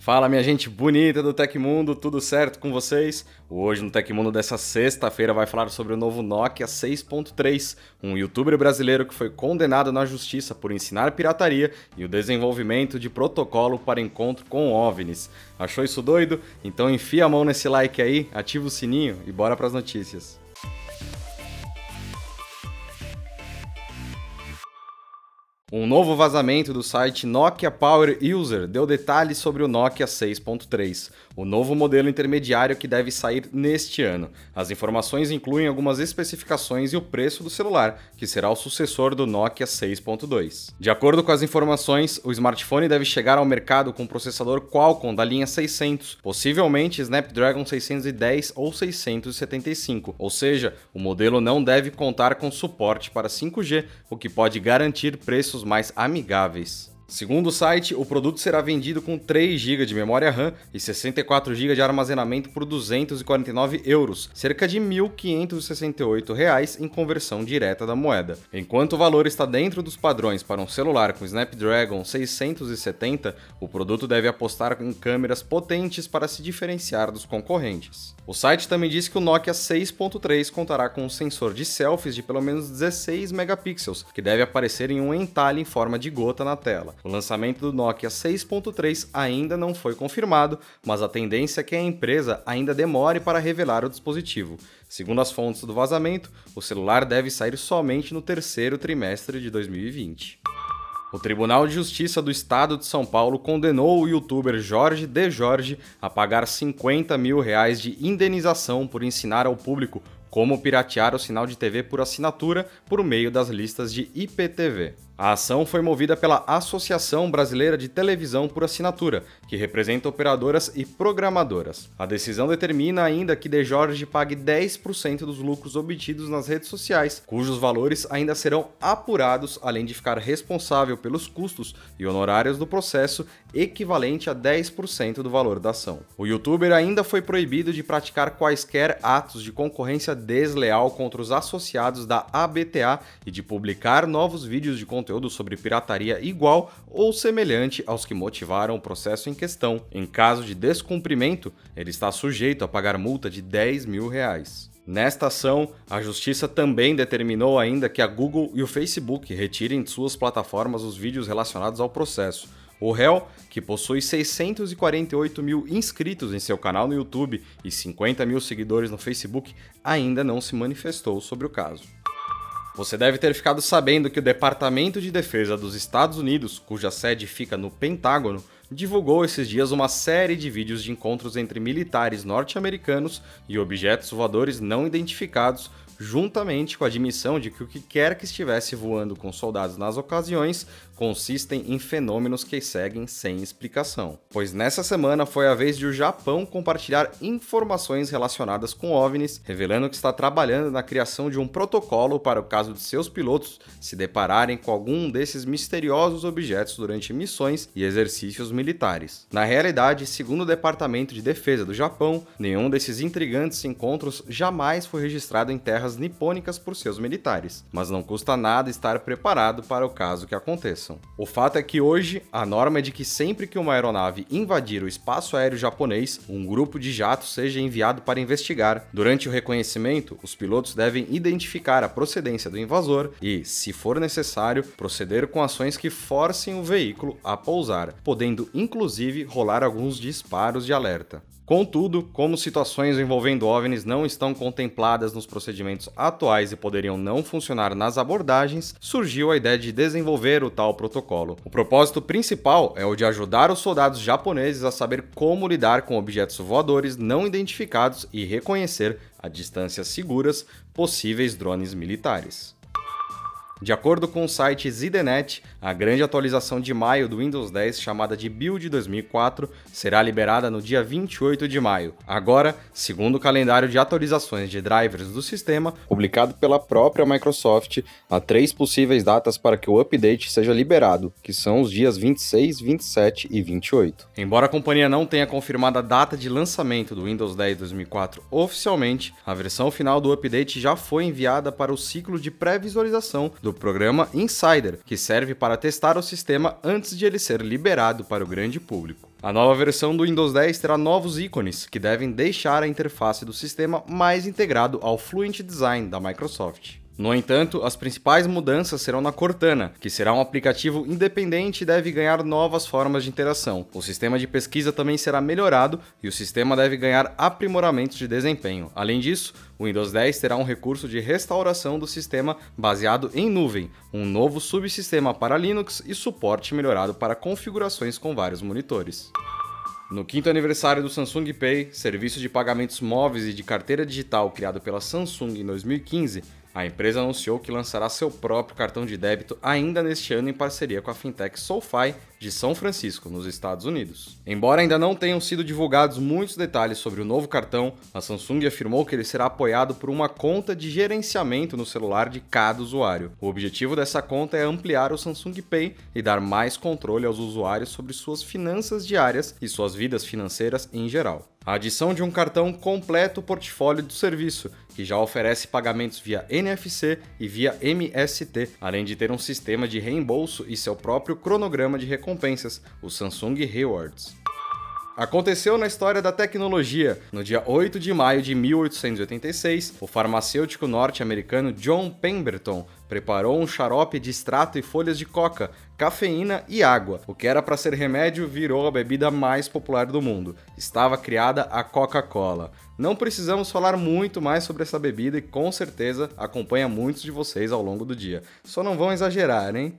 Fala minha gente bonita do Tecmundo, tudo certo com vocês? Hoje no Tecmundo dessa sexta-feira vai falar sobre o novo Nokia 6.3, um youtuber brasileiro que foi condenado na justiça por ensinar pirataria e o desenvolvimento de protocolo para encontro com OVNIs. Achou isso doido? Então enfia a mão nesse like aí, ativa o sininho e bora para as notícias. Um novo vazamento do site Nokia Power User deu detalhes sobre o Nokia 6.3, o novo modelo intermediário que deve sair neste ano. As informações incluem algumas especificações e o preço do celular, que será o sucessor do Nokia 6.2. De acordo com as informações, o smartphone deve chegar ao mercado com processador Qualcomm da linha 600, possivelmente Snapdragon 610 ou 675, ou seja, o modelo não deve contar com suporte para 5G, o que pode garantir preços mais amigáveis. Segundo o site, o produto será vendido com 3 GB de memória RAM e 64 GB de armazenamento por 249 euros, cerca de R$ 1.568 em conversão direta da moeda. Enquanto o valor está dentro dos padrões para um celular com Snapdragon 670, o produto deve apostar em câmeras potentes para se diferenciar dos concorrentes. O site também diz que o Nokia 6.3 contará com um sensor de selfies de pelo menos 16 megapixels, que deve aparecer em um entalhe em forma de gota na tela. O lançamento do Nokia 6.3 ainda não foi confirmado, mas a tendência é que a empresa ainda demore para revelar o dispositivo. Segundo as fontes do vazamento, o celular deve sair somente no terceiro trimestre de 2020. O Tribunal de Justiça do Estado de São Paulo condenou o youtuber Jorge De Jorge a pagar 50 mil reais de indenização por ensinar ao público como piratear o sinal de TV por assinatura por meio das listas de IPTV. A ação foi movida pela Associação Brasileira de Televisão por Assinatura, que representa operadoras e programadoras. A decisão determina ainda que De Jorge pague 10% dos lucros obtidos nas redes sociais, cujos valores ainda serão apurados, além de ficar responsável pelos custos e honorários do processo, equivalente a 10% do valor da ação. O youtuber ainda foi proibido de praticar quaisquer atos de concorrência desleal contra os associados da ABTA e de publicar novos vídeos de conteúdo conteúdo sobre pirataria igual ou semelhante aos que motivaram o processo em questão. Em caso de descumprimento, ele está sujeito a pagar multa de 10 mil reais. Nesta ação, a justiça também determinou ainda que a Google e o Facebook retirem de suas plataformas os vídeos relacionados ao processo. O réu, que possui 648 mil inscritos em seu canal no YouTube e 50 mil seguidores no Facebook, ainda não se manifestou sobre o caso. Você deve ter ficado sabendo que o Departamento de Defesa dos Estados Unidos, cuja sede fica no Pentágono, divulgou esses dias uma série de vídeos de encontros entre militares norte-americanos e objetos voadores não identificados juntamente com a admissão de que o que quer que estivesse voando com soldados nas ocasiões consistem em fenômenos que seguem sem explicação. Pois nessa semana foi a vez de o Japão compartilhar informações relacionadas com OVNIs, revelando que está trabalhando na criação de um protocolo para o caso de seus pilotos se depararem com algum desses misteriosos objetos durante missões e exercícios militares. Na realidade, segundo o Departamento de Defesa do Japão, nenhum desses intrigantes encontros jamais foi registrado em terras guerras nipônicas por seus militares, mas não custa nada estar preparado para o caso que aconteçam. O fato é que hoje a norma é de que sempre que uma aeronave invadir o espaço aéreo japonês, um grupo de jatos seja enviado para investigar. Durante o reconhecimento, os pilotos devem identificar a procedência do invasor e, se for necessário, proceder com ações que forcem o veículo a pousar, podendo inclusive rolar alguns disparos de alerta. Contudo, como situações envolvendo OVNIs não estão contempladas nos procedimentos atuais e poderiam não funcionar nas abordagens, surgiu a ideia de desenvolver o tal protocolo. O propósito principal é o de ajudar os soldados japoneses a saber como lidar com objetos voadores não identificados e reconhecer a distâncias seguras possíveis drones militares. De acordo com o site ZDNet, a grande atualização de maio do Windows 10, chamada de Build 2004, será liberada no dia 28 de maio. Agora, segundo o calendário de atualizações de drivers do sistema, publicado pela própria Microsoft, há três possíveis datas para que o update seja liberado, que são os dias 26, 27 e 28. Embora a companhia não tenha confirmado a data de lançamento do Windows 10 2004 oficialmente, a versão final do update já foi enviada para o ciclo de pré-visualização do do programa Insider, que serve para testar o sistema antes de ele ser liberado para o grande público. A nova versão do Windows 10 terá novos ícones que devem deixar a interface do sistema mais integrado ao Fluent Design da Microsoft. No entanto, as principais mudanças serão na Cortana, que será um aplicativo independente e deve ganhar novas formas de interação. O sistema de pesquisa também será melhorado e o sistema deve ganhar aprimoramentos de desempenho. Além disso, o Windows 10 terá um recurso de restauração do sistema baseado em nuvem, um novo subsistema para Linux e suporte melhorado para configurações com vários monitores. No quinto aniversário do Samsung Pay, serviço de pagamentos móveis e de carteira digital criado pela Samsung em 2015, a empresa anunciou que lançará seu próprio cartão de débito ainda neste ano em parceria com a fintech SoFi de São Francisco, nos Estados Unidos. Embora ainda não tenham sido divulgados muitos detalhes sobre o novo cartão, a Samsung afirmou que ele será apoiado por uma conta de gerenciamento no celular de cada usuário. O objetivo dessa conta é ampliar o Samsung Pay e dar mais controle aos usuários sobre suas finanças diárias e suas vidas financeiras em geral. A adição de um cartão completo o portfólio do serviço, que já oferece pagamentos via NFC e via MST, além de ter um sistema de reembolso e seu próprio cronograma de recompensas, o Samsung Rewards. Aconteceu na história da tecnologia. No dia 8 de maio de 1886, o farmacêutico norte-americano John Pemberton preparou um xarope de extrato e folhas de coca, cafeína e água. O que era para ser remédio virou a bebida mais popular do mundo. Estava criada a Coca-Cola. Não precisamos falar muito mais sobre essa bebida e com certeza acompanha muitos de vocês ao longo do dia. Só não vão exagerar, hein?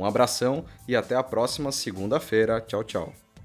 Um abração e até a próxima segunda-feira. Tchau, tchau.